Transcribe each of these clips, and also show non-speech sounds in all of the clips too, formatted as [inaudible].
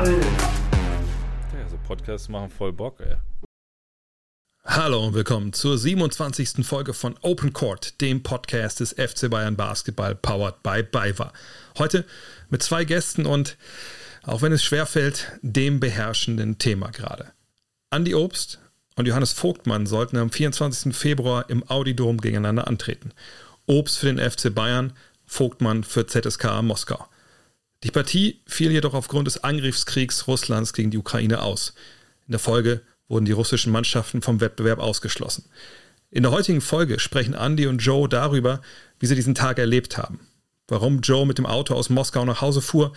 Basketball. Ja, so Podcasts machen voll Bock, ey. Hallo und willkommen zur 27. Folge von Open Court, dem Podcast des FC Bayern Basketball powered by BayWa. Heute mit zwei Gästen und, auch wenn es schwerfällt, dem beherrschenden Thema gerade. Andi Obst und Johannes Vogtmann sollten am 24. Februar im Audi-Dom gegeneinander antreten. Obst für den FC Bayern, Vogtmann für ZSK Moskau. Die Partie fiel jedoch aufgrund des Angriffskriegs Russlands gegen die Ukraine aus. In der Folge wurden die russischen Mannschaften vom Wettbewerb ausgeschlossen. In der heutigen Folge sprechen Andy und Joe darüber, wie sie diesen Tag erlebt haben. Warum Joe mit dem Auto aus Moskau nach Hause fuhr,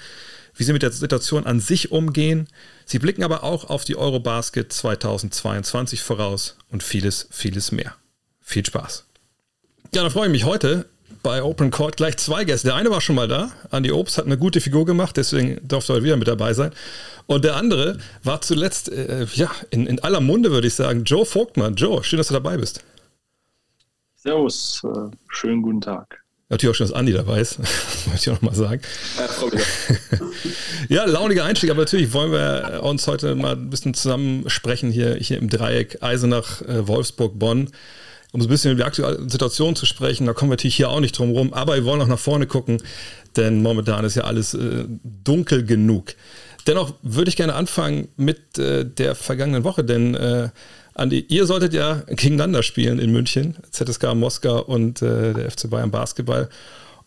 wie sie mit der Situation an sich umgehen. Sie blicken aber auch auf die Eurobasket 2022 voraus und vieles, vieles mehr. Viel Spaß. Ja, da freue ich mich heute bei Open Court gleich zwei Gäste. Der eine war schon mal da, Andi Obst hat eine gute Figur gemacht, deswegen durfte er heute wieder mit dabei sein. Und der andere war zuletzt, äh, ja, in, in aller Munde würde ich sagen, Joe Vogtmann. Joe, schön, dass du dabei bist. Servus, äh, schönen guten Tag. Natürlich auch schon, dass Andi dabei ist, [laughs] möchte ich auch nochmal sagen. [laughs] ja, launiger Einstieg, aber natürlich wollen wir uns heute mal ein bisschen zusammen sprechen hier, hier im Dreieck Eisenach, äh, Wolfsburg, Bonn um so ein bisschen über die aktuelle Situation zu sprechen. Da kommen wir natürlich hier auch nicht drum rum, aber wir wollen auch nach vorne gucken, denn momentan ist ja alles äh, dunkel genug. Dennoch würde ich gerne anfangen mit äh, der vergangenen Woche, denn äh, Andi, ihr solltet ja gegeneinander spielen in München, ZSK Moskau und äh, der FC Bayern Basketball.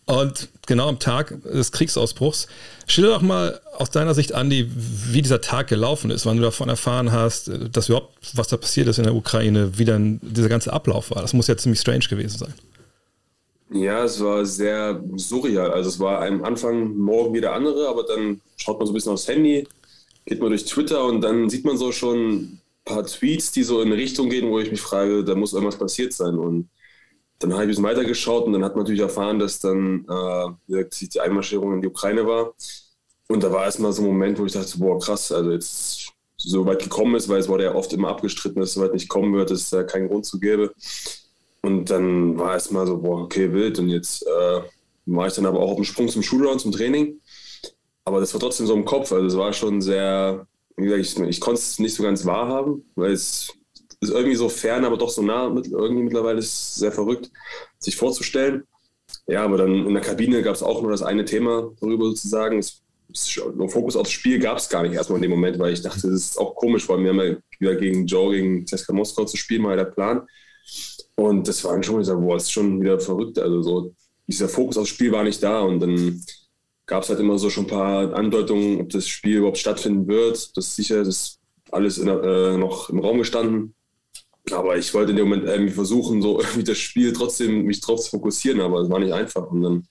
Und genau am Tag des Kriegsausbruchs, schilder doch mal aus deiner Sicht, Andi, wie dieser Tag gelaufen ist, wann du davon erfahren hast, dass überhaupt, was da passiert ist in der Ukraine, wie dann dieser ganze Ablauf war. Das muss ja ziemlich strange gewesen sein. Ja, es war sehr surreal. Also es war am Anfang morgen wieder andere, aber dann schaut man so ein bisschen aufs Handy, geht man durch Twitter und dann sieht man so schon ein paar Tweets, die so in eine Richtung gehen, wo ich mich frage, da muss irgendwas passiert sein. Und dann habe ich ein bisschen weitergeschaut und dann hat man natürlich erfahren, dass dann äh, die Einmarschierung in die Ukraine war. Und da war erstmal so ein Moment, wo ich dachte, boah, krass, also jetzt so weit gekommen ist, weil es wurde ja oft immer abgestritten, dass es so weit nicht kommen wird, dass es da keinen Grund zu gäbe. Und dann war erstmal so, boah, okay, wild. Und jetzt äh, war ich dann aber auch auf dem Sprung zum Schulraum, zum Training. Aber das war trotzdem so im Kopf. Also es war schon sehr, wie gesagt, ich, ich konnte es nicht so ganz wahrhaben, weil es ist irgendwie so fern, aber doch so nah. Irgendwie mittlerweile ist es sehr verrückt, sich vorzustellen. Ja, aber dann in der Kabine gab es auch nur das eine Thema darüber sozusagen. Es, nur Fokus aufs Spiel gab es gar nicht erstmal in dem Moment, weil ich dachte, das ist auch komisch, weil wir haben ja wieder gegen Joe, gegen CSKA Moskau zu spielen, mal der Plan. Und das war schon wieder, boah, das ist schon wieder verrückt. Also so, dieser Fokus aufs Spiel war nicht da und dann gab es halt immer so schon ein paar Andeutungen, ob das Spiel überhaupt stattfinden wird. Das ist sicher, das ist alles in, äh, noch im Raum gestanden. Aber ich wollte in dem Moment irgendwie versuchen, so [laughs] irgendwie das Spiel trotzdem mich drauf zu fokussieren, aber es war nicht einfach. Und dann,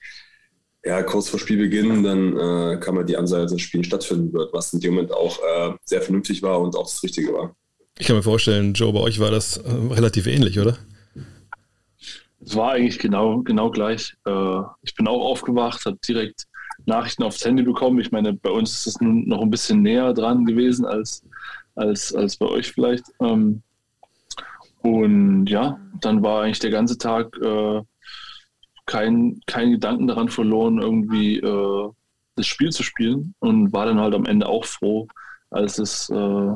ja, kurz vor Spielbeginn, dann äh, kam halt die Ansage, dass das Spiel stattfinden wird, was in dem Moment auch äh, sehr vernünftig war und auch das Richtige war. Ich kann mir vorstellen, Joe, bei euch war das äh, relativ ähnlich, oder? Es war eigentlich genau, genau gleich. Äh, ich bin auch aufgewacht, habe direkt Nachrichten aufs Handy bekommen. Ich meine, bei uns ist es nun noch ein bisschen näher dran gewesen als, als, als bei euch vielleicht. Ähm, und ja, dann war eigentlich der ganze Tag äh, kein, kein Gedanken daran verloren, irgendwie äh, das Spiel zu spielen und war dann halt am Ende auch froh, als es, äh,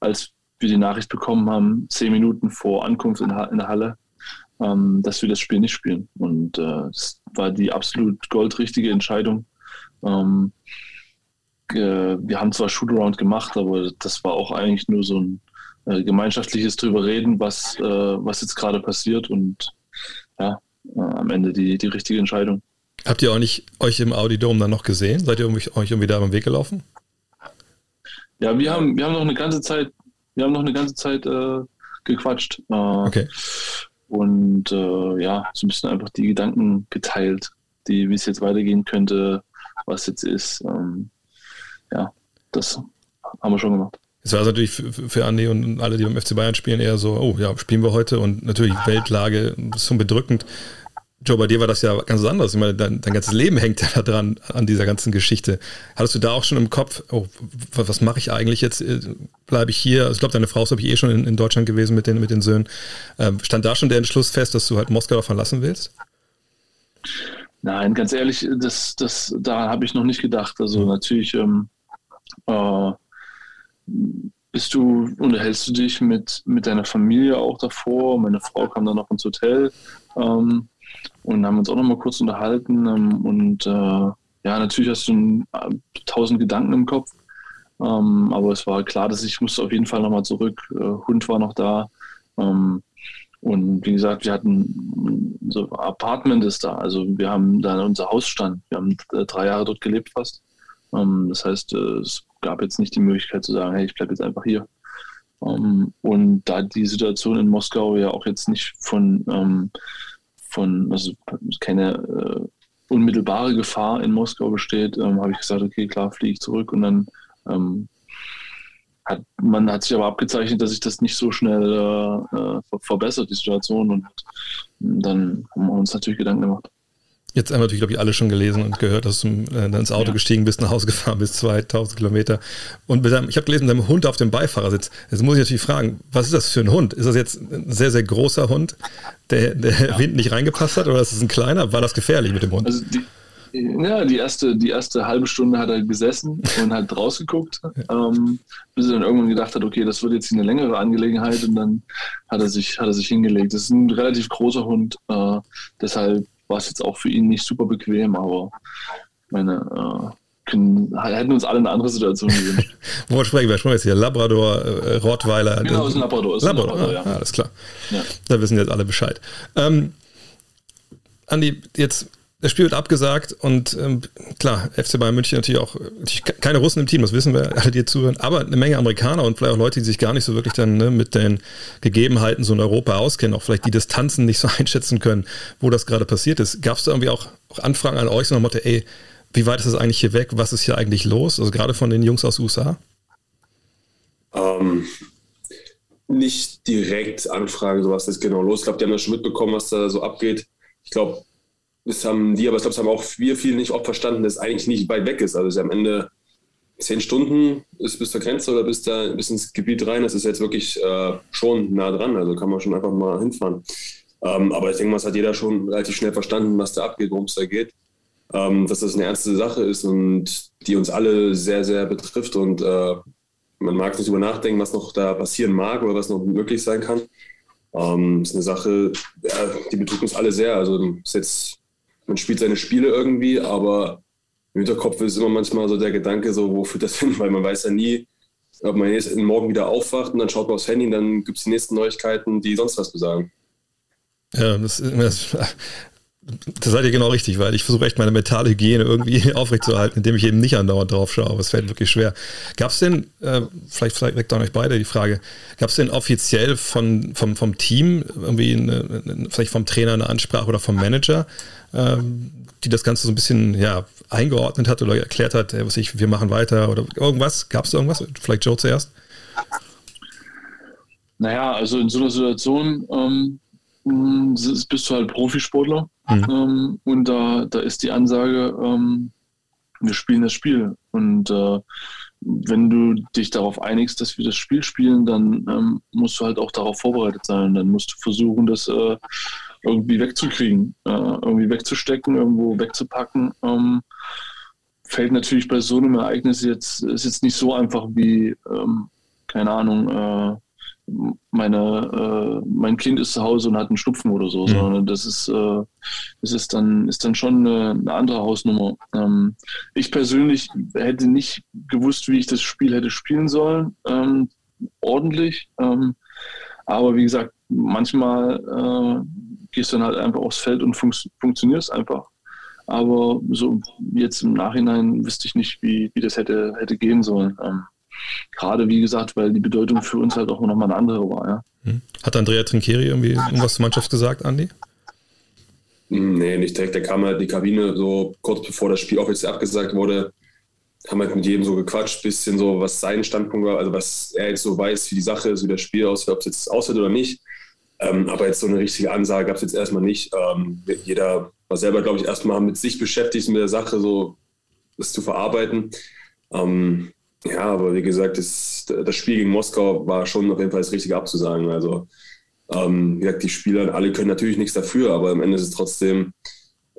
als wir die Nachricht bekommen haben, zehn Minuten vor Ankunft in, in der Halle, ähm, dass wir das Spiel nicht spielen. Und äh, das war die absolut goldrichtige Entscheidung. Ähm, äh, wir haben zwar Shootaround gemacht, aber das war auch eigentlich nur so ein äh, gemeinschaftliches drüber reden, was, äh, was jetzt gerade passiert und ja, äh, am Ende die, die richtige Entscheidung. Habt ihr auch nicht euch im Audi Dome dann noch gesehen? Seid ihr euch irgendwie da am Weg gelaufen? Ja, wir haben, wir haben noch eine ganze Zeit, wir haben noch eine ganze Zeit äh, gequatscht. Äh, okay. Und äh, ja, so ein bisschen einfach die Gedanken geteilt, die, wie es jetzt weitergehen könnte, was jetzt ist. Ähm, ja, das haben wir schon gemacht. Es war natürlich für, für Andi und alle, die beim FC Bayern spielen, eher so, oh ja, spielen wir heute und natürlich Weltlage ist schon bedrückend. Joe, bei dir war das ja ganz anders. Ich meine, dein, dein ganzes Leben hängt ja da dran, an dieser ganzen Geschichte. Hattest du da auch schon im Kopf, oh, was mache ich eigentlich jetzt? Äh, Bleibe ich hier? Also ich glaube, deine Frau ist, glaube ich, eh schon in, in, Deutschland gewesen mit den, mit den Söhnen. Ähm, stand da schon der Entschluss fest, dass du halt Moskau verlassen willst? Nein, ganz ehrlich, das, das, daran habe ich noch nicht gedacht. Also mhm. natürlich ähm, Äh, bist du, unterhältst du dich mit, mit deiner Familie auch davor? Meine Frau kam dann noch ins Hotel ähm, und haben uns auch noch mal kurz unterhalten. Ähm, und äh, ja, natürlich hast du äh, tausend Gedanken im Kopf. Ähm, aber es war klar, dass ich musste auf jeden Fall nochmal zurück. Äh, Hund war noch da. Ähm, und wie gesagt, wir hatten so Apartment ist da. Also wir haben da unser Haus stand. Wir haben äh, drei Jahre dort gelebt fast. Ähm, das heißt, äh, es gab jetzt nicht die Möglichkeit zu sagen, hey, ich bleibe jetzt einfach hier. Ähm, und da die Situation in Moskau ja auch jetzt nicht von, ähm, von also keine äh, unmittelbare Gefahr in Moskau besteht, ähm, habe ich gesagt, okay, klar, fliege ich zurück und dann hat, man hat sich aber abgezeichnet, dass sich das nicht so schnell äh verbessert, die Situation. Und dann haben wir uns natürlich Gedanken gemacht. Jetzt haben wir natürlich, glaube ich, alle schon gelesen und gehört, dass du äh, ins Auto ja. gestiegen bist, nach Hause gefahren bis 2000 Kilometer. Und deinem, ich habe gelesen, deinem Hund auf dem Beifahrersitz. Jetzt muss ich natürlich fragen, was ist das für ein Hund? Ist das jetzt ein sehr, sehr großer Hund, der, der ja. Wind nicht reingepasst hat, oder ist es ein kleiner? War das gefährlich mit dem Hund? Also die, ja, die erste, die erste halbe Stunde hat er gesessen und hat rausgeguckt, [laughs] ähm, bis er dann irgendwann gedacht hat, okay, das wird jetzt eine längere Angelegenheit und dann hat er sich, hat er sich hingelegt. Das ist ein relativ großer Hund, äh, deshalb war es jetzt auch für ihn nicht super bequem, aber meine, äh, können, hätten uns alle eine andere Situation gewünscht. [laughs] Wo sprechen wir? Sprechen wir jetzt hier? Labrador, äh, Rottweiler? Genau, ist ein Labrador. Ist Labrador, ein Labrador ah, ja. alles klar. Ja. Da wissen jetzt alle Bescheid. Ähm, Andi, jetzt das Spiel wird abgesagt und ähm, klar, FC Bayern München natürlich auch natürlich keine Russen im Team, das wissen wir [laughs] alle, die zuhören, aber eine Menge Amerikaner und vielleicht auch Leute, die sich gar nicht so wirklich dann ne, mit den Gegebenheiten so in Europa auskennen, auch vielleicht die Distanzen nicht so [laughs] einschätzen können, wo das gerade passiert ist. Gab es da irgendwie auch, auch, Anfragen an euch, so nach Motto, ey, wie weit ist das eigentlich hier weg? Was ist hier eigentlich los? Also gerade von den Jungs aus USA? Ähm, nicht direkt Anfragen, so was ist genau los. Ich glaube, die haben das schon mitbekommen, was da so abgeht. Ich glaube, das haben die, aber ich glaube, das haben auch wir viele nicht oft verstanden, dass es eigentlich nicht weit weg ist. Also es ist am Ende zehn Stunden ist bis zur Grenze oder bis, da, bis ins Gebiet rein. Das ist jetzt wirklich äh, schon nah dran. Also kann man schon einfach mal hinfahren. Ähm, aber ich denke mal, es hat jeder schon relativ schnell verstanden, was da abgeht, worum es da geht. Ähm, dass das eine ernste Sache ist und die uns alle sehr, sehr betrifft. Und äh, man mag nicht über nachdenken, was noch da passieren mag oder was noch möglich sein kann. Ähm, ist eine Sache, ja, die betrifft uns alle sehr. Also ist jetzt man spielt seine Spiele irgendwie, aber im Hinterkopf ist immer manchmal so der Gedanke, so, wo führt das hin? Weil man weiß ja nie, ob man jetzt morgen wieder aufwacht und dann schaut man aufs Handy und dann gibt es die nächsten Neuigkeiten, die sonst was besagen. Ja, das, das, das seid ihr genau richtig, weil ich versuche echt meine mentale Hygiene irgendwie [laughs] aufrechtzuerhalten, indem ich eben nicht andauernd drauf schaue, aber es fällt wirklich schwer. Gab es denn, äh, vielleicht, vielleicht weckt auch euch beide die Frage, gab es denn offiziell von, vom, vom Team irgendwie, eine, vielleicht vom Trainer eine Ansprache oder vom Manager, ähm, die das Ganze so ein bisschen ja, eingeordnet hat oder erklärt hat, äh, was ich, wir machen weiter oder irgendwas? Gab es irgendwas? Vielleicht Joe zuerst? Naja, also in so einer Situation ähm, bist du halt Profisportler mhm. ähm, und da, da ist die Ansage, ähm, wir spielen das Spiel. Und äh, wenn du dich darauf einigst, dass wir das Spiel spielen, dann ähm, musst du halt auch darauf vorbereitet sein. Dann musst du versuchen, das äh, irgendwie wegzukriegen, äh, irgendwie wegzustecken, irgendwo wegzupacken. Ähm, fällt natürlich bei so einem Ereignis jetzt, ist jetzt nicht so einfach wie, ähm, keine Ahnung, äh, meine, äh, mein Kind ist zu Hause und hat einen Schnupfen oder so, mhm. sondern das ist, äh, das ist dann, ist dann schon eine, eine andere Hausnummer. Ähm, ich persönlich hätte nicht gewusst, wie ich das Spiel hätte spielen sollen, ähm, ordentlich. Ähm, aber wie gesagt, manchmal äh, gehst dann halt einfach aufs Feld und fun funktionierst einfach. Aber so jetzt im Nachhinein wüsste ich nicht, wie, wie das hätte, hätte gehen sollen. Ähm, gerade wie gesagt, weil die Bedeutung für uns halt auch nochmal eine andere war. Ja. Hm. Hat Andrea Trinkieri irgendwie irgendwas zur Mannschaft gesagt, Andi? Nee, nicht direkt. Der kam halt in die Kabine so kurz bevor das Spiel offiziell abgesagt wurde. Haben halt mit jedem so gequatscht, bisschen so, was sein Standpunkt war, also was er jetzt so weiß, wie die Sache ist, wie das Spiel aussieht, ob es jetzt aussieht oder nicht. Ähm, aber jetzt so eine richtige Ansage gab es jetzt erstmal nicht. Ähm, jeder war selber, glaube ich, erstmal mit sich beschäftigt, mit der Sache so das zu verarbeiten. Ähm, ja, aber wie gesagt, das, das, Spiel gegen Moskau war schon auf jeden Fall das Richtige abzusagen. Also, ähm, wie gesagt, die Spieler, alle können natürlich nichts dafür, aber am Ende ist es trotzdem,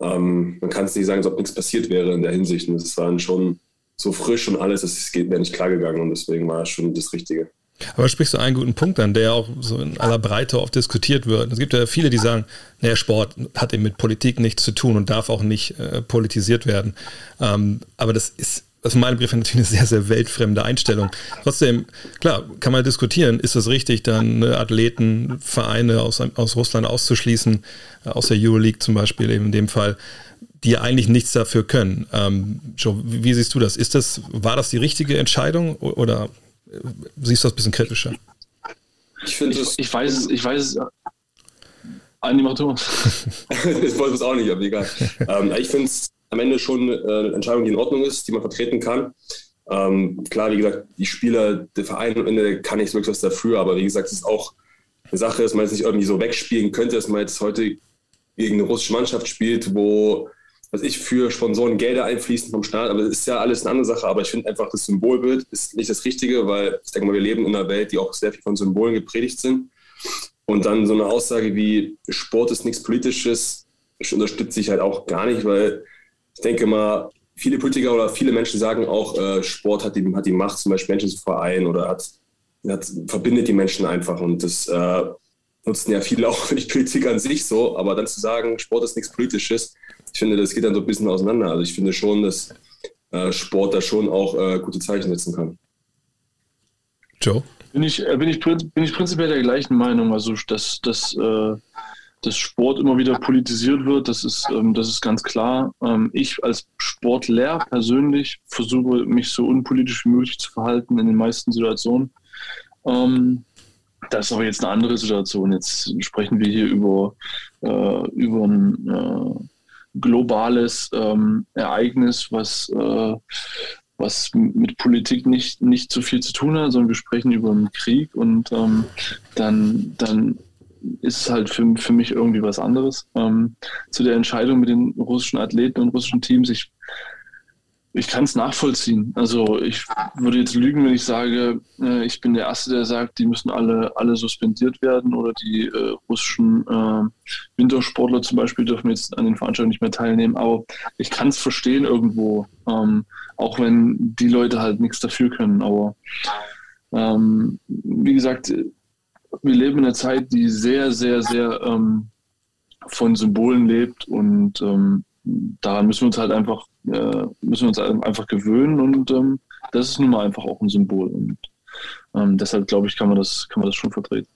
ähm, man kann es nicht sagen, als ob nichts passiert wäre in der Hinsicht. Und es waren schon so frisch und alles, das geht mir nicht klar gegangen und deswegen war es schon das Richtige. Aber sprichst du einen guten Punkt an, der auch so in aller Breite oft diskutiert wird. Es gibt ja viele, die sagen, naja, Sport hat eben mit Politik nichts zu tun und darf auch nicht äh, politisiert werden. Ähm, aber das ist aus meinem Brief natürlich eine sehr, sehr weltfremde Einstellung. Trotzdem, klar, kann man diskutieren, ist es richtig, dann ne, Athleten, Vereine aus, aus Russland auszuschließen, äh, aus der Euroleague zum Beispiel eben in dem Fall, die eigentlich nichts dafür können. Ähm, Joe, wie siehst du das? Ist das, war das die richtige Entscheidung oder siehst du das ein bisschen kritischer? Ich finde ich, ich weiß es, ich weiß es. [laughs] Animator. ich wollte es auch nicht, aber egal. [laughs] ähm, ich finde es am Ende schon äh, eine Entscheidung, die in Ordnung ist, die man vertreten kann. Ähm, klar, wie gesagt, die Spieler, der Verein am Ende kann nicht wirklich was dafür, aber wie gesagt, es ist auch eine Sache, dass man jetzt nicht irgendwie so wegspielen könnte, dass man jetzt heute gegen eine russische Mannschaft spielt, wo was ich für Sponsoren Gelder einfließen vom Staat, aber das ist ja alles eine andere Sache. Aber ich finde einfach, das Symbolbild ist nicht das Richtige, weil ich denke mal, wir leben in einer Welt, die auch sehr viel von Symbolen gepredigt sind. Und dann so eine Aussage wie Sport ist nichts Politisches, unterstütze ich halt auch gar nicht, weil ich denke mal, viele Politiker oder viele Menschen sagen auch, äh, Sport hat die, hat die Macht, zum Beispiel Menschen zu vereinen oder hat, hat, verbindet die Menschen einfach. Und das äh, nutzen ja viele [laughs] auch für die Politik an sich so. Aber dann zu sagen, Sport ist nichts Politisches, ich finde, das geht dann so ein bisschen auseinander. Also ich finde schon, dass äh, Sport da schon auch äh, gute Zeichen setzen kann. Joe? Bin ich, äh, bin, ich, bin ich prinzipiell der gleichen Meinung. Also, dass, dass, äh, dass Sport immer wieder politisiert wird, das ist, ähm, das ist ganz klar. Ähm, ich als Sportlehrer persönlich versuche, mich so unpolitisch wie möglich zu verhalten in den meisten Situationen. Ähm, das ist aber jetzt eine andere Situation. Jetzt sprechen wir hier über, äh, über ein äh, globales ähm, Ereignis, was, äh, was mit Politik nicht, nicht so viel zu tun hat, sondern wir sprechen über einen Krieg und ähm, dann, dann ist es halt für, für mich irgendwie was anderes. Ähm, zu der Entscheidung mit den russischen Athleten und russischen Teams, ich ich kann es nachvollziehen. Also ich würde jetzt lügen, wenn ich sage, äh, ich bin der Erste, der sagt, die müssen alle, alle suspendiert werden oder die äh, russischen äh, Wintersportler zum Beispiel dürfen jetzt an den Veranstaltungen nicht mehr teilnehmen. Aber ich kann es verstehen irgendwo, ähm, auch wenn die Leute halt nichts dafür können. Aber ähm, wie gesagt, wir leben in einer Zeit, die sehr, sehr, sehr ähm, von Symbolen lebt und ähm, daran müssen wir uns halt einfach, äh, müssen wir uns einfach gewöhnen und ähm, das ist nun mal einfach auch ein Symbol. Und ähm, deshalb glaube ich, kann man das, kann man das schon vertreten.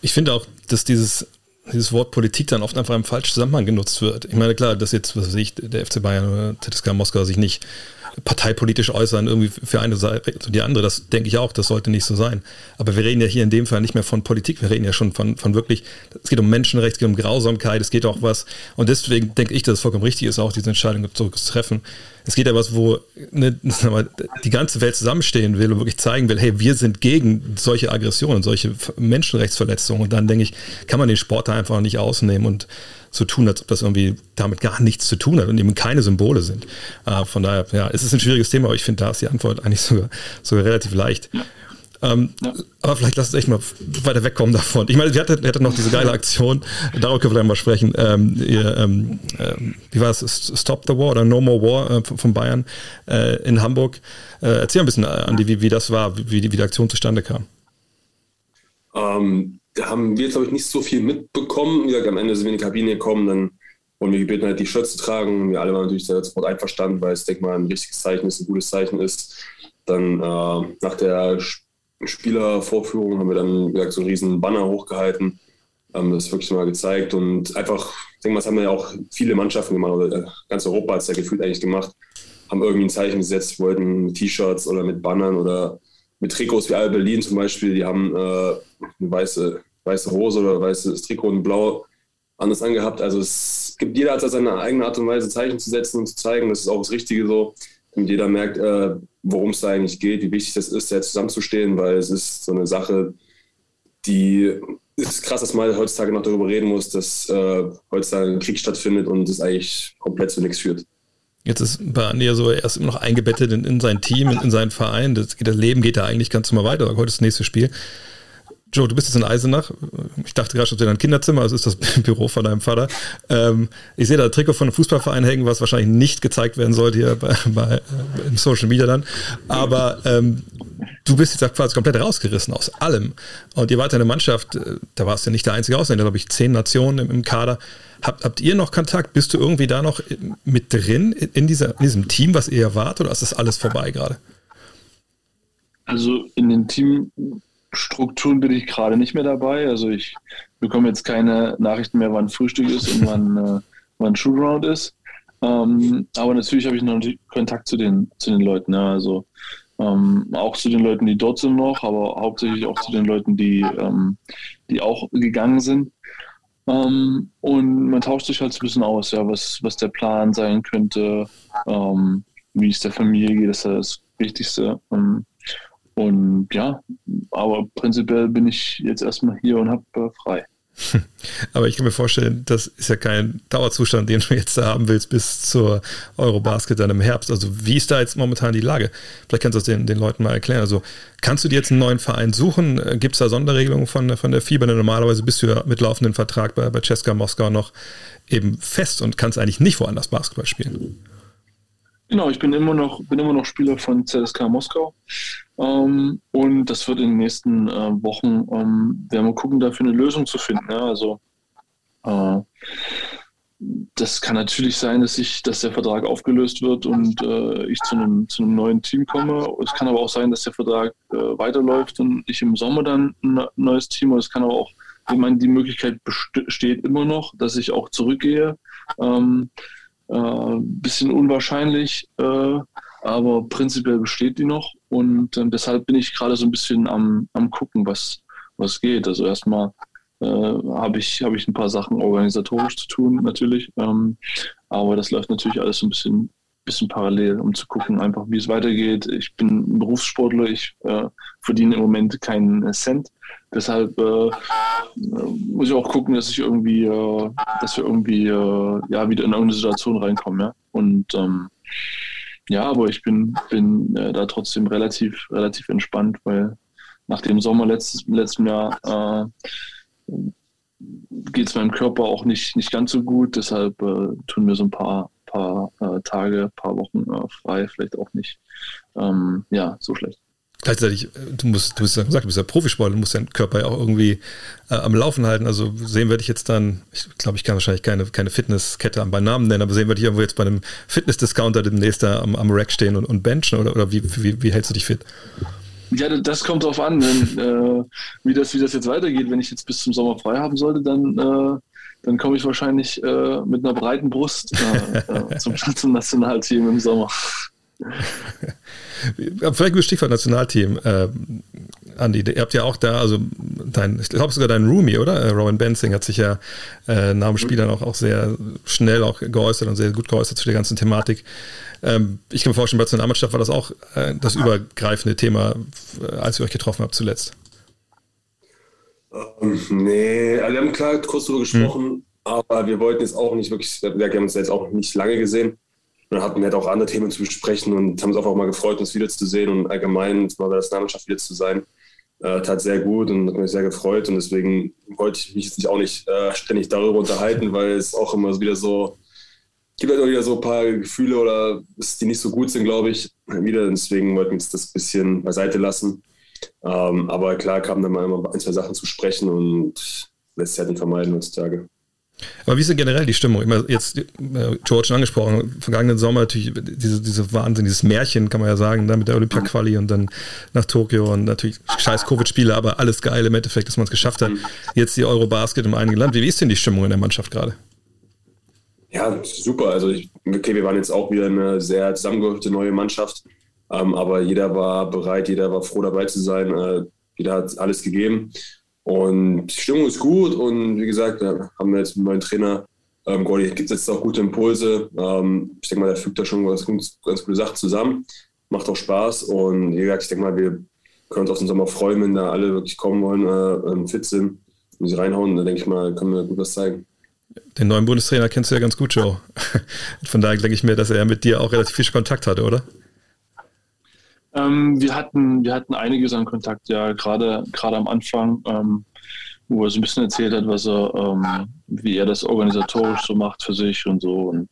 Ich finde auch, dass dieses, dieses Wort Politik dann oft einfach im falschen Zusammenhang genutzt wird. Ich meine, klar, dass jetzt, was weiß ich, der FC Bayern oder ZSK Moskau sich nicht parteipolitisch äußern, irgendwie für eine Seite und die andere. Das denke ich auch, das sollte nicht so sein. Aber wir reden ja hier in dem Fall nicht mehr von Politik, wir reden ja schon von, von wirklich, es geht um Menschenrechte, es geht um Grausamkeit, es geht auch was. Und deswegen denke ich, dass es vollkommen richtig ist, auch diese Entscheidung zu treffen. Es geht ja was, wo [laughs] eine, die ganze Welt zusammenstehen will und wirklich zeigen will, hey, wir sind gegen solche Aggressionen, solche Menschenrechtsverletzungen. Und dann denke ich, kann man den Sport da einfach nicht ausnehmen und so tun, als ob das irgendwie damit gar nichts zu tun hat und eben keine Symbole sind. Äh, von daher, ja, es ist ein schwieriges Thema, aber ich finde, da ist die Antwort eigentlich sogar, sogar relativ leicht. Ähm, ja. Aber vielleicht lass uns echt mal weiter wegkommen davon. Ich meine, wir hatten, wir hatten noch diese geile Aktion, darüber können wir gleich mal sprechen. Ähm, ihr, ähm, äh, wie war es? Stop the War oder No More War äh, von Bayern äh, in Hamburg. Äh, erzähl ein bisschen, äh, Andi, wie, wie das war, wie, wie die Aktion zustande kam. Ähm, da haben wir, glaube ich, nicht so viel mitbekommen. Wie gesagt, am Ende sind wir in die Kabine gekommen, dann wurden wir gebeten, halt die Shirts zu tragen. Wir alle waren natürlich sofort einverstanden, weil es, denke mal, ein richtiges Zeichen ist, ein gutes Zeichen ist. Dann äh, nach der Spielervorführung haben wir dann, wie gesagt, so einen riesen Banner hochgehalten, haben das wirklich mal gezeigt und einfach, ich denke mal, das haben ja auch viele Mannschaften gemacht, oder ganz Europa hat es ja gefühlt eigentlich gemacht, haben irgendwie ein Zeichen gesetzt, wollten T-Shirts oder mit Bannern oder mit Trikots wie Alba Berlin zum Beispiel, die haben äh, eine weiße, weiße Hose oder weißes Trikot und blau anders angehabt. Also es gibt jeder hat seine eigene Art und Weise, Zeichen zu setzen und zu zeigen. Das ist auch das Richtige so, damit jeder merkt, äh, worum es da eigentlich geht, wie wichtig das ist, da zusammenzustehen, weil es ist so eine Sache, die ist krass, dass man heutzutage noch darüber reden muss, dass äh, heutzutage ein Krieg stattfindet und es eigentlich komplett zu nichts führt. Jetzt ist Andi ja so, er ist immer noch eingebettet in, in sein Team, in, in seinen Verein. Das, das, Leben geht da eigentlich ganz normal weiter. Heute ist das nächste Spiel. Joe, du bist jetzt in Eisenach. Ich dachte gerade schon, du dein Kinderzimmer, also ist das [laughs] Büro von deinem Vater. Ähm, ich sehe da ein Trikot von einem Fußballverein hängen, was wahrscheinlich nicht gezeigt werden sollte hier bei, [laughs] bei, äh, im Social Media dann. Aber ähm, du bist jetzt quasi komplett rausgerissen aus allem. Und ihr wart eine Mannschaft, äh, da warst du ja nicht der einzige Ausländer, glaube ich, zehn Nationen im, im Kader. Habt, habt ihr noch Kontakt? Bist du irgendwie da noch mit drin in, dieser, in diesem Team, was ihr wart, oder ist das alles vorbei gerade? Also in den Team Strukturen bin ich gerade nicht mehr dabei. Also ich bekomme jetzt keine Nachrichten mehr, wann Frühstück ist und wann, [laughs] äh, wann Shootaround ist. Ähm, aber natürlich habe ich noch Kontakt zu den, zu den Leuten. Ja. Also ähm, auch zu den Leuten, die dort sind noch, aber hauptsächlich auch zu den Leuten, die, ähm, die auch gegangen sind. Ähm, und man tauscht sich halt so ein bisschen aus, ja, was, was der Plan sein könnte, ähm, wie es der Familie geht, das ist das Wichtigste. Ähm, und ja, aber prinzipiell bin ich jetzt erstmal hier und habe äh, frei. [laughs] Aber ich kann mir vorstellen, das ist ja kein Dauerzustand, den du jetzt da haben willst bis zur Eurobasket dann im Herbst. Also wie ist da jetzt momentan die Lage? Vielleicht kannst du das den, den Leuten mal erklären. Also kannst du dir jetzt einen neuen Verein suchen? Gibt es da Sonderregelungen von, von der FIBA? Normalerweise bist du ja mit laufendem Vertrag bei, bei Ceska Moskau noch eben fest und kannst eigentlich nicht woanders Basketball spielen. Genau, ich bin immer noch, bin immer noch Spieler von ZSK Moskau. Ähm, und das wird in den nächsten äh, Wochen, ähm, werden wir gucken, dafür eine Lösung zu finden. Ja? Also äh, das kann natürlich sein, dass ich, dass der Vertrag aufgelöst wird und äh, ich zu einem, zu einem neuen Team komme. Es kann aber auch sein, dass der Vertrag äh, weiterläuft und ich im Sommer dann ein neues Team. Und es kann aber auch, ich meine, die Möglichkeit besteht immer noch, dass ich auch zurückgehe. Ähm, äh, bisschen unwahrscheinlich, äh, aber prinzipiell besteht die noch und äh, deshalb bin ich gerade so ein bisschen am, am gucken, was, was geht. Also erstmal äh, habe ich, hab ich ein paar Sachen organisatorisch zu tun, natürlich, ähm, aber das läuft natürlich alles so ein bisschen, bisschen parallel, um zu gucken, einfach wie es weitergeht. Ich bin Berufssportler, ich äh, verdiene im Moment keinen Cent. Deshalb äh, muss ich auch gucken, dass ich irgendwie, äh, dass wir irgendwie äh, ja wieder in irgendeine Situation reinkommen, ja. Und ähm, ja, aber ich bin, bin äh, da trotzdem relativ, relativ entspannt, weil nach dem Sommer letztes, letztem Jahr äh, geht es meinem Körper auch nicht, nicht ganz so gut. Deshalb äh, tun wir so ein paar, paar Tage, paar Wochen frei, vielleicht auch nicht ähm, ja, so schlecht. Gleichzeitig, äh, du musst, du hast ja gesagt, du bist ja Profisportler, du musst deinen Körper ja auch irgendwie äh, am Laufen halten. Also sehen wir dich jetzt dann, ich glaube, ich kann wahrscheinlich keine, keine Fitnesskette bei Namen nennen, aber sehen wir dich irgendwo jetzt bei einem Fitness-Discounter demnächst da am, am Rack stehen und, und benchen oder, oder wie, wie, wie hältst du dich fit? Ja, das kommt drauf an, wenn, [laughs] äh, wie, das, wie das jetzt weitergeht. Wenn ich jetzt bis zum Sommer frei haben sollte, dann, äh, dann komme ich wahrscheinlich äh, mit einer breiten Brust äh, äh, zum, [laughs] zum Nationalteam im Sommer. Vielleicht ein Stichwort Nationalteam, äh, Andi. Ihr habt ja auch da, also dein, ich glaube sogar dein Roomie, oder? Äh, Rowan Benzing hat sich ja äh, nach dem Spiel dann auch, auch sehr schnell auch geäußert und sehr gut geäußert zu der ganzen Thematik. Ähm, ich kann mir vorstellen, bei der Nationalmannschaft war das auch äh, das übergreifende Thema, äh, als ihr euch getroffen habt zuletzt. Ähm, nee, also wir haben klar kurz darüber gesprochen, hm. aber wir wollten jetzt auch nicht wirklich, wir haben uns jetzt auch nicht lange gesehen dann hatten wir halt auch andere Themen zu besprechen und haben uns auch mal gefreut, uns wiederzusehen und allgemein mal bei der Nationalmannschaft wieder zu sein. Äh, tat sehr gut und hat mich sehr gefreut und deswegen wollte ich mich jetzt auch nicht äh, ständig darüber unterhalten, weil es auch immer wieder so gibt halt wieder so ein paar Gefühle oder die nicht so gut sind, glaube ich, wieder. Deswegen wollten wir das ein bisschen beiseite lassen. Ähm, aber klar kamen dann mal immer ein, zwei Sachen zu sprechen und lässt sich halt nicht vermeiden heutzutage. Aber wie ist denn generell die Stimmung? Immer jetzt, äh, George schon angesprochen, vergangenen Sommer natürlich diese, diese Wahnsinn, dieses Märchen, kann man ja sagen, da mit der Olympia-Quali und dann nach Tokio und natürlich scheiß Covid-Spiele, aber alles geil im Endeffekt, dass man es geschafft hat. Jetzt die Eurobasket im eigenen Land. Wie ist denn die Stimmung in der Mannschaft gerade? Ja, super. Also, ich, okay, wir waren jetzt auch wieder eine sehr zusammengehörte neue Mannschaft, ähm, aber jeder war bereit, jeder war froh dabei zu sein. Äh, jeder hat alles gegeben. Und die Stimmung ist gut und wie gesagt, da haben wir jetzt einen neuen Trainer. Ähm, Gordy gibt jetzt auch gute Impulse. Ähm, ich denke mal, der fügt da schon ganz, ganz, gute Sachen zusammen. Macht auch Spaß und wie gesagt, ich denke mal, wir können uns auf den Sommer freuen, wenn da alle wirklich kommen wollen, äh, fit sind und sie reinhauen. Da denke ich mal, können wir gut was zeigen. Den neuen Bundestrainer kennst du ja ganz gut, Joe. [laughs] Von daher denke ich mir, dass er mit dir auch relativ viel Kontakt hatte, oder? Ähm, wir, hatten, wir hatten einiges an Kontakt, ja, gerade am Anfang, ähm, wo er so ein bisschen erzählt hat, was er, ähm, wie er das organisatorisch so macht für sich und so. Und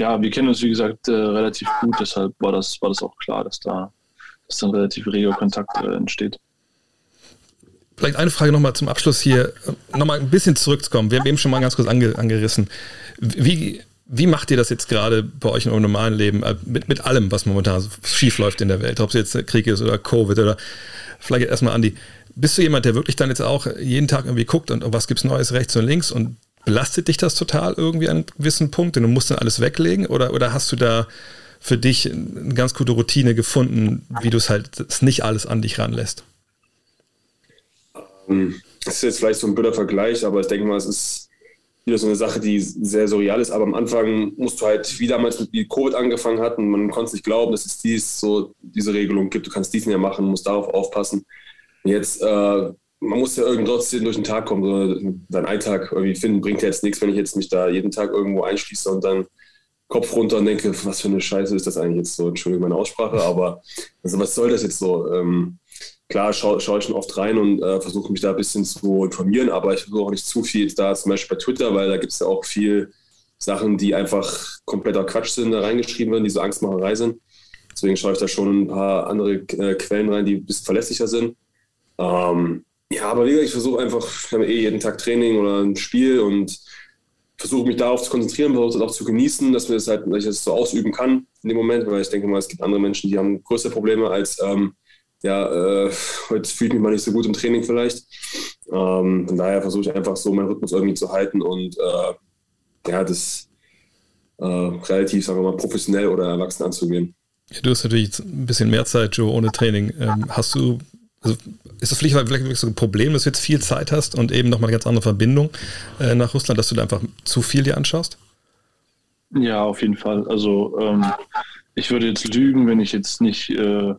ja, wir kennen uns, wie gesagt, äh, relativ gut, deshalb war das, war das auch klar, dass da dass dann relativ reger Kontakt äh, entsteht. Vielleicht eine Frage nochmal zum Abschluss hier, nochmal ein bisschen zurückzukommen. Wir haben eben schon mal ganz kurz ange, angerissen. Wie, wie macht ihr das jetzt gerade bei euch in eurem normalen Leben äh, mit, mit allem, was momentan schief läuft in der Welt? Ob es jetzt Krieg ist oder Covid oder vielleicht erstmal Andi. Bist du jemand, der wirklich dann jetzt auch jeden Tag irgendwie guckt und was gibt es Neues rechts und links und belastet dich das total irgendwie an einem gewissen Punkt und du musst dann alles weglegen oder, oder hast du da für dich eine ganz gute Routine gefunden, wie du es halt nicht alles an dich ranlässt? Ähm, das ist jetzt vielleicht so ein blöder Vergleich, aber ich denke mal, es ist wieder so eine Sache, die sehr surreal ist. Aber am Anfang musst du halt, wie damals mit Covid angefangen hat, und man konnte nicht glauben, dass es dies, so diese Regelung gibt. Du kannst dies nicht mehr machen, musst darauf aufpassen. Und jetzt, äh, man muss ja irgendwie trotzdem durch den Tag kommen. So, seinen Alltag irgendwie finden, bringt ja jetzt nichts, wenn ich jetzt mich da jeden Tag irgendwo einschließe und dann Kopf runter und denke, was für eine Scheiße ist das eigentlich jetzt so? Entschuldigung meine Aussprache, aber also was soll das jetzt so? Ähm, klar schaue schau ich schon oft rein und äh, versuche mich da ein bisschen zu informieren, aber ich versuche auch nicht zu viel da, zum Beispiel bei Twitter, weil da gibt es ja auch viel Sachen, die einfach kompletter Quatsch sind, da reingeschrieben werden, die so Angstmacherei sind. Deswegen schaue ich da schon ein paar andere äh, Quellen rein, die ein bisschen verlässlicher sind. Ähm, ja, aber wie gesagt, ich versuche einfach, ich habe eh jeden Tag Training oder ein Spiel und versuche mich darauf zu konzentrieren, versuche das auch zu genießen, dass, wir das halt, dass ich das so ausüben kann in dem Moment, weil ich denke mal, es gibt andere Menschen, die haben größere Probleme als ähm, ja, äh, heute fühle ich mich mal nicht so gut im Training vielleicht. Ähm, von daher versuche ich einfach so meinen Rhythmus irgendwie zu halten und äh, ja, das äh, relativ, sagen wir mal, professionell oder erwachsen anzugehen. Ja, du hast natürlich ein bisschen mehr Zeit, Joe, ohne Training. Ähm, hast du, also ist das vielleicht, vielleicht wirklich so ein Problem, dass du jetzt viel Zeit hast und eben nochmal eine ganz andere Verbindung äh, nach Russland, dass du da einfach zu viel dir anschaust? Ja, auf jeden Fall. Also ähm, ich würde jetzt lügen, wenn ich jetzt nicht äh,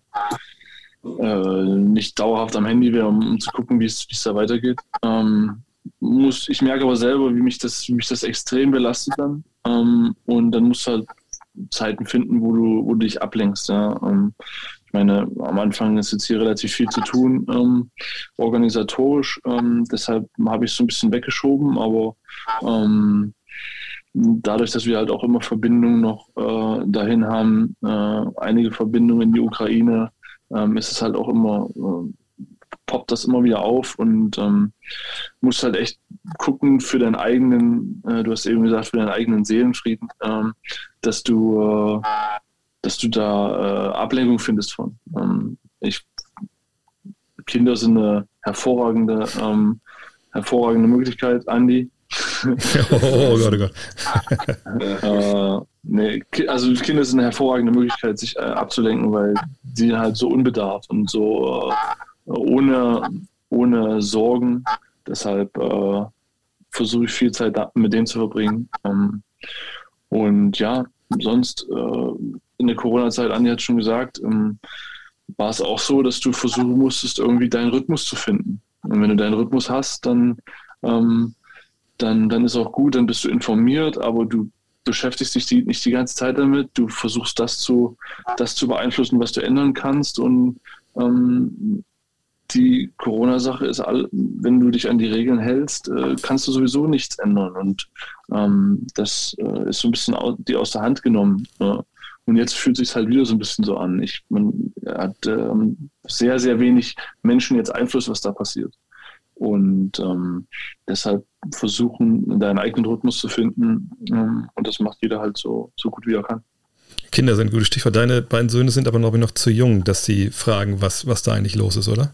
äh, nicht dauerhaft am Handy wäre, um, um zu gucken, wie es da weitergeht. Ähm, muss, ich merke aber selber, wie mich das, wie mich das extrem belastet dann. Ähm, und dann musst du halt Zeiten finden, wo du, wo du dich ablenkst. Ja. Ähm, ich meine, am Anfang ist jetzt hier relativ viel zu tun, ähm, organisatorisch. Ähm, deshalb habe ich es so ein bisschen weggeschoben, aber ähm, dadurch, dass wir halt auch immer Verbindungen noch äh, dahin haben, äh, einige Verbindungen in die Ukraine, ähm, ist es halt auch immer, äh, poppt das immer wieder auf und ähm, musst halt echt gucken für deinen eigenen, äh, du hast eben gesagt, für deinen eigenen Seelenfrieden, ähm, dass du, äh, dass du da äh, Ablenkung findest von. Ähm, ich, Kinder sind eine hervorragende, ähm, hervorragende Möglichkeit, Andi. [laughs] oh Gott, oh Gott. äh, nee, also Kinder sind eine hervorragende Möglichkeit, sich äh, abzulenken, weil sie halt so unbedarft und so äh, ohne, ohne Sorgen. Deshalb äh, versuche ich viel Zeit mit denen zu verbringen. Ähm, und ja, sonst äh, in der Corona-Zeit, Anja hat schon gesagt, ähm, war es auch so, dass du versuchen musstest, irgendwie deinen Rhythmus zu finden. Und wenn du deinen Rhythmus hast, dann ähm, dann, dann ist auch gut, dann bist du informiert, aber du beschäftigst dich die, nicht die ganze Zeit damit. Du versuchst das zu, das zu beeinflussen, was du ändern kannst. Und ähm, die Corona-Sache ist, all, wenn du dich an die Regeln hältst, äh, kannst du sowieso nichts ändern. Und ähm, das äh, ist so ein bisschen au die aus der Hand genommen. Ja. Und jetzt fühlt sich halt wieder so ein bisschen so an. Ich, man hat ähm, sehr, sehr wenig Menschen jetzt Einfluss, was da passiert. Und ähm, deshalb versuchen, deinen eigenen Rhythmus zu finden. Ähm, und das macht jeder halt so, so gut wie er kann. Kinder sind ein gutes Stichwort. Deine beiden Söhne sind aber noch, noch zu jung, dass sie fragen, was, was da eigentlich los ist, oder?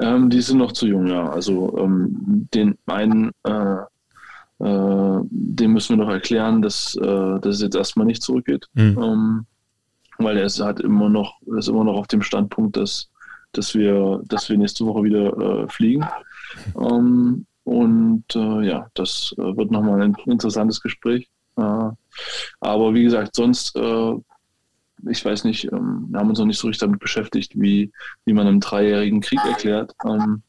Ähm, die sind noch zu jung, ja. Also ähm, den einen, äh, äh, dem müssen wir noch erklären, dass, äh, dass es jetzt erstmal nicht zurückgeht. Mhm. weil er ist, hat immer noch, ist immer noch auf dem Standpunkt, dass dass wir, dass wir nächste Woche wieder äh, fliegen. Ähm, und äh, ja, das äh, wird nochmal ein interessantes Gespräch. Äh, aber wie gesagt, sonst, äh, ich weiß nicht, ähm, wir haben uns noch nicht so richtig damit beschäftigt, wie, wie man einen dreijährigen Krieg erklärt. Ähm,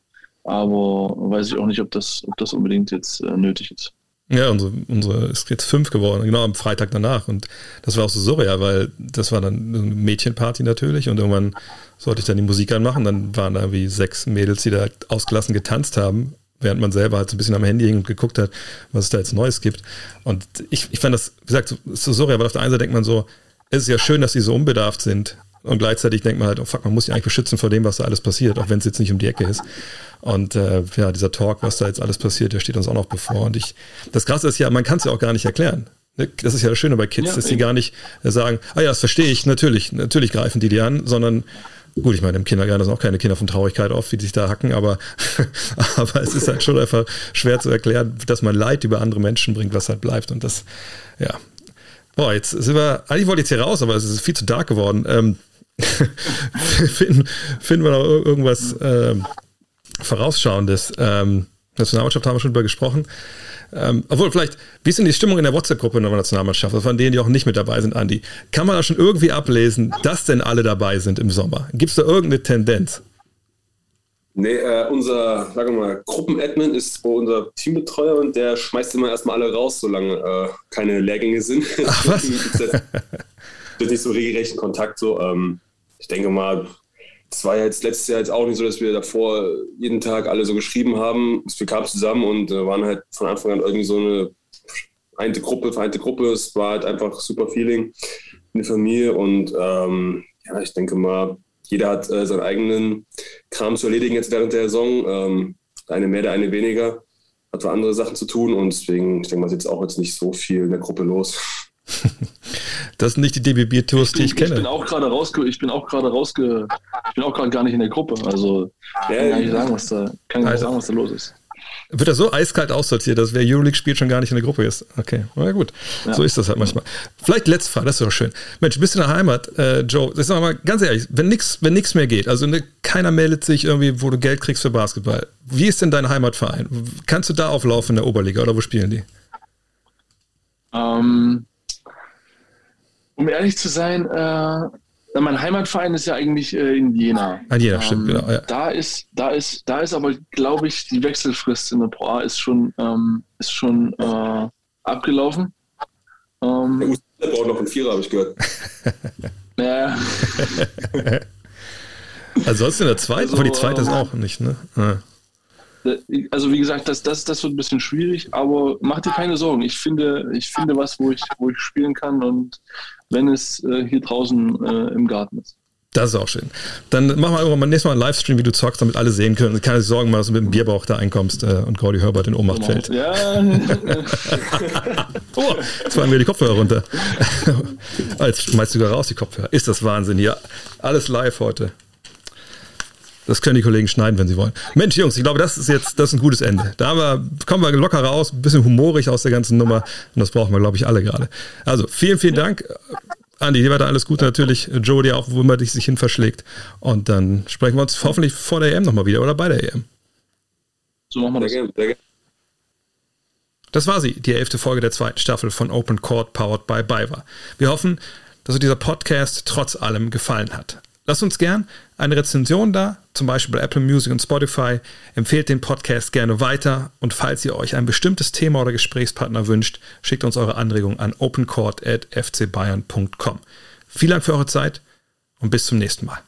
aber weiß ich auch nicht, ob das, ob das unbedingt jetzt äh, nötig ist. Ja, unsere, unsere ist jetzt fünf geworden, genau am Freitag danach. Und das war auch so surreal, weil das war dann eine Mädchenparty natürlich und irgendwann sollte ich dann die Musik anmachen. Dann waren da wie sechs Mädels, die da ausgelassen getanzt haben, während man selber halt so ein bisschen am Handy hing und geguckt hat, was es da jetzt Neues gibt. Und ich, ich fand das, wie gesagt, so, so surreal, weil auf der einen Seite denkt man so, es ist ja schön, dass sie so unbedarft sind. Und gleichzeitig denkt man halt, oh fuck, man muss sich eigentlich beschützen vor dem, was da alles passiert, auch wenn es jetzt nicht um die Ecke ist. Und äh, ja, dieser Talk, was da jetzt alles passiert, der steht uns auch noch bevor. Und ich, das Krasse ist ja, man kann es ja auch gar nicht erklären. Ne, das ist ja das Schöne bei Kids, ja, dass sie gar nicht äh, sagen, ah ja, das verstehe ich, natürlich, natürlich greifen die die an, sondern Gut, ich meine, im Kindergarten sind auch keine Kinder von Traurigkeit auf, wie die sich da hacken, aber, [laughs] aber es ist halt schon einfach schwer zu erklären, dass man Leid über andere Menschen bringt, was halt bleibt. Und das, ja. Boah, jetzt sind wir, eigentlich wollte ich jetzt hier raus, aber es ist viel zu dark geworden. Ähm, [laughs] finden, finden wir noch irgendwas ähm, Vorausschauendes. Ähm, Nationalmannschaft haben wir schon drüber gesprochen. Ähm, obwohl, vielleicht, wie ist denn die Stimmung in der WhatsApp-Gruppe der Nationalmannschaft, von denen, die auch nicht mit dabei sind, Andi? Kann man da schon irgendwie ablesen, dass denn alle dabei sind im Sommer? Gibt es da irgendeine Tendenz? Nee, äh, unser, sagen wir mal, Gruppenadmin ist unser Teambetreuer und der schmeißt immer erstmal alle raus, solange äh, keine Lehrgänge sind. Ach, was? [laughs] Wird nicht so regelrechten Kontakt so. Ähm, ich denke mal, es war jetzt letztes Jahr jetzt auch nicht so, dass wir davor jeden Tag alle so geschrieben haben. Wir kamen zusammen und äh, waren halt von Anfang an irgendwie so eine vereinte Gruppe, vereinte Gruppe. Es war halt einfach super Feeling in der Familie und ähm, ja, ich denke mal, jeder hat äh, seinen eigenen Kram zu erledigen jetzt während der Saison. Ähm, eine mehr, der eine weniger. Hat andere Sachen zu tun und deswegen, ich denke mal, ist jetzt auch jetzt nicht so viel in der Gruppe los. [laughs] Das sind nicht die DBB-Tours, die ich kenne. Ich bin auch gerade rausge, ich bin auch gerade rausge, ich bin auch gerade gar nicht in der Gruppe. Also ja, kann gar nicht sagen, was da, kann also, sagen, was da los ist. Wird das so eiskalt aussortiert, dass wer Euroleague spielt, schon gar nicht in der Gruppe ist? Okay, na gut. Ja. So ist das halt manchmal. Vielleicht letzte Frage, das ist doch schön. Mensch, bist du in der Heimat, äh, Joe? Ich sag mal ganz ehrlich, wenn nichts wenn nix mehr geht, also ne, keiner meldet sich irgendwie, wo du Geld kriegst für Basketball. Wie ist denn dein Heimatverein? Kannst du da auflaufen in der Oberliga oder wo spielen die? Ähm, um ehrlich zu sein, äh, mein Heimatverein ist ja eigentlich äh, in Jena. Ah, Jena, ähm, stimmt, genau. Ja. Da ist, da ist, da ist aber, glaube ich, die Wechselfrist in der Pro A ist schon, ähm, ist schon äh, abgelaufen. Ähm, der braucht noch einen Vierer, habe ich gehört. [laughs] ja. [laughs] also sonst in der zweiten, also, aber die zweite ist ähm, auch nicht, ne? Ja. Also wie gesagt, das, das, das wird ein bisschen schwierig, aber mach dir keine Sorgen. Ich finde, ich finde was, wo ich, wo ich spielen kann und wenn es äh, hier draußen äh, im Garten ist. Das ist auch schön. Dann machen wir irgendwann mal nächstes Mal einen Livestream, wie du zockst, damit alle sehen können. Keine Sorgen, mal, dass du mit dem Bierbauch da einkommst äh, und Gordy Herbert in Ohnmacht genau. fällt. Ja. [laughs] oh, jetzt fallen mir die Kopfhörer runter. [laughs] jetzt schmeißt du sogar raus die Kopfhörer. Ist das Wahnsinn hier. Alles live heute. Das können die Kollegen schneiden, wenn sie wollen. Mensch, Jungs, ich glaube, das ist jetzt das ist ein gutes Ende. Da wir, kommen wir locker raus, ein bisschen humorig aus der ganzen Nummer. Und das brauchen wir, glaube ich, alle gerade. Also, vielen, vielen Dank. Andi, dir weiter alles Gute natürlich. Joe, dir auch, wo immer dich sich hin verschlägt. Und dann sprechen wir uns hoffentlich vor der EM nochmal wieder oder bei der EM. So machen wir das. Sehr gerne, sehr gerne. Das war sie, die elfte Folge der zweiten Staffel von Open Court Powered by BayWa. Wir hoffen, dass euch dieser Podcast trotz allem gefallen hat. Lasst uns gern eine Rezension da, zum Beispiel bei Apple Music und Spotify. Empfehlt den Podcast gerne weiter und falls ihr euch ein bestimmtes Thema oder Gesprächspartner wünscht, schickt uns eure Anregungen an opencourt.fcbayern.com. Vielen Dank für eure Zeit und bis zum nächsten Mal.